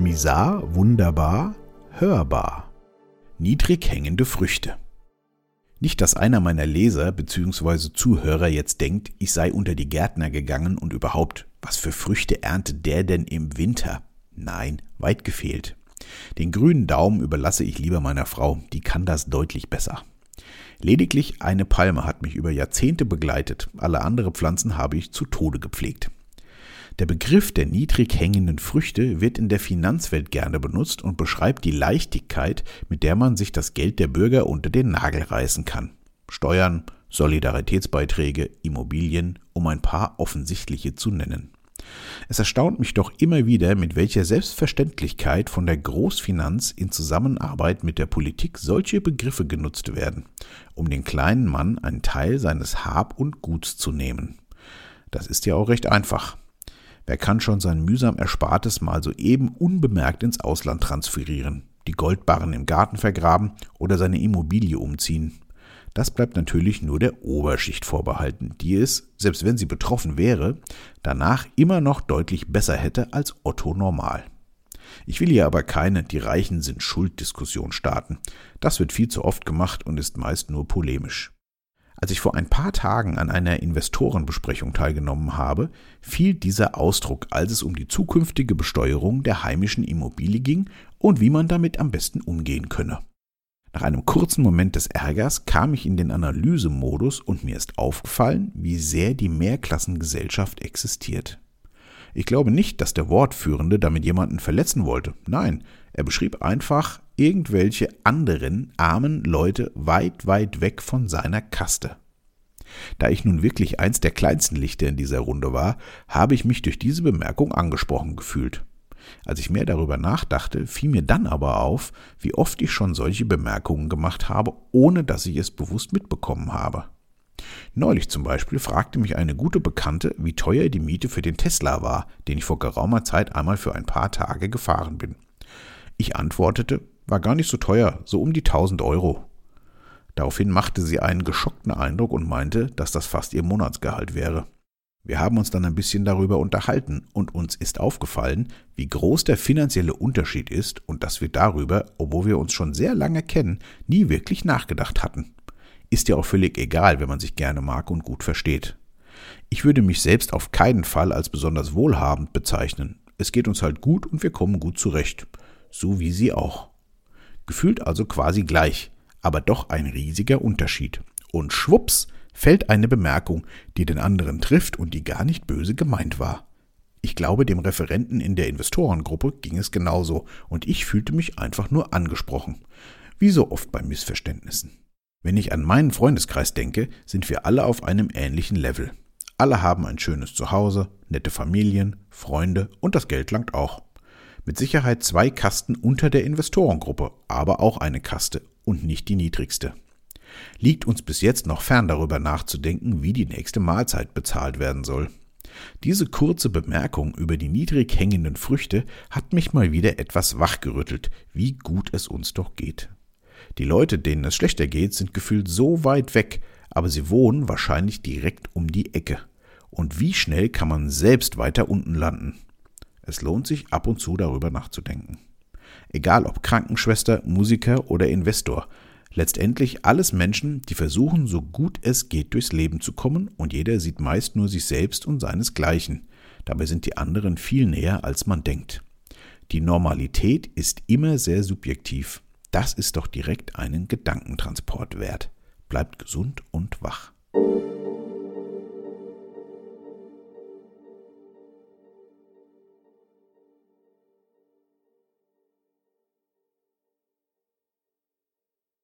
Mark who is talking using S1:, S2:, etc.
S1: Misar, wunderbar, hörbar. Niedrig hängende Früchte. Nicht, dass einer meiner Leser bzw. Zuhörer jetzt denkt, ich sei unter die Gärtner gegangen und überhaupt, was für Früchte erntet der denn im Winter? Nein, weit gefehlt. Den grünen Daumen überlasse ich lieber meiner Frau, die kann das deutlich besser. Lediglich eine Palme hat mich über Jahrzehnte begleitet, alle andere Pflanzen habe ich zu Tode gepflegt. Der Begriff der niedrig hängenden Früchte wird in der Finanzwelt gerne benutzt und beschreibt die Leichtigkeit, mit der man sich das Geld der Bürger unter den Nagel reißen kann. Steuern, Solidaritätsbeiträge, Immobilien, um ein paar offensichtliche zu nennen. Es erstaunt mich doch immer wieder, mit welcher Selbstverständlichkeit von der Großfinanz in Zusammenarbeit mit der Politik solche Begriffe genutzt werden, um den kleinen Mann einen Teil seines Hab und Guts zu nehmen. Das ist ja auch recht einfach. Wer kann schon sein mühsam Erspartes mal soeben unbemerkt ins Ausland transferieren, die Goldbarren im Garten vergraben oder seine Immobilie umziehen? Das bleibt natürlich nur der Oberschicht vorbehalten, die es, selbst wenn sie betroffen wäre, danach immer noch deutlich besser hätte als Otto normal. Ich will hier aber keine Die Reichen sind Schuld-Diskussion starten. Das wird viel zu oft gemacht und ist meist nur polemisch. Als ich vor ein paar Tagen an einer Investorenbesprechung teilgenommen habe, fiel dieser Ausdruck, als es um die zukünftige Besteuerung der heimischen Immobilie ging und wie man damit am besten umgehen könne. Nach einem kurzen Moment des Ärgers kam ich in den Analysemodus und mir ist aufgefallen, wie sehr die Mehrklassengesellschaft existiert. Ich glaube nicht, dass der Wortführende damit jemanden verletzen wollte. Nein, er beschrieb einfach irgendwelche anderen armen Leute weit, weit weg von seiner Kaste. Da ich nun wirklich eins der kleinsten Lichter in dieser Runde war, habe ich mich durch diese Bemerkung angesprochen gefühlt. Als ich mehr darüber nachdachte, fiel mir dann aber auf, wie oft ich schon solche Bemerkungen gemacht habe, ohne dass ich es bewusst mitbekommen habe. Neulich zum Beispiel fragte mich eine gute Bekannte, wie teuer die Miete für den Tesla war, den ich vor geraumer Zeit einmal für ein paar Tage gefahren bin. Ich antwortete, war gar nicht so teuer, so um die 1000 Euro. Daraufhin machte sie einen geschockten Eindruck und meinte, dass das fast ihr Monatsgehalt wäre. Wir haben uns dann ein bisschen darüber unterhalten und uns ist aufgefallen, wie groß der finanzielle Unterschied ist und dass wir darüber, obwohl wir uns schon sehr lange kennen, nie wirklich nachgedacht hatten. Ist ja auch völlig egal, wenn man sich gerne mag und gut versteht. Ich würde mich selbst auf keinen Fall als besonders wohlhabend bezeichnen. Es geht uns halt gut und wir kommen gut zurecht. So wie Sie auch. Gefühlt also quasi gleich, aber doch ein riesiger Unterschied. Und schwupps, fällt eine Bemerkung, die den anderen trifft und die gar nicht böse gemeint war. Ich glaube, dem Referenten in der Investorengruppe ging es genauso, und ich fühlte mich einfach nur angesprochen. Wie so oft bei Missverständnissen. Wenn ich an meinen Freundeskreis denke, sind wir alle auf einem ähnlichen Level. Alle haben ein schönes Zuhause, nette Familien, Freunde und das Geld langt auch. Mit Sicherheit zwei Kasten unter der Investorengruppe, aber auch eine Kaste und nicht die niedrigste liegt uns bis jetzt noch fern darüber nachzudenken, wie die nächste Mahlzeit bezahlt werden soll. Diese kurze Bemerkung über die niedrig hängenden Früchte hat mich mal wieder etwas wachgerüttelt, wie gut es uns doch geht. Die Leute, denen es schlechter geht, sind gefühlt so weit weg, aber sie wohnen wahrscheinlich direkt um die Ecke. Und wie schnell kann man selbst weiter unten landen? Es lohnt sich ab und zu darüber nachzudenken. Egal ob Krankenschwester, Musiker oder Investor, Letztendlich alles Menschen, die versuchen, so gut es geht, durchs Leben zu kommen, und jeder sieht meist nur sich selbst und seinesgleichen. Dabei sind die anderen viel näher, als man denkt. Die Normalität ist immer sehr subjektiv. Das ist doch direkt einen Gedankentransport wert. Bleibt gesund und wach.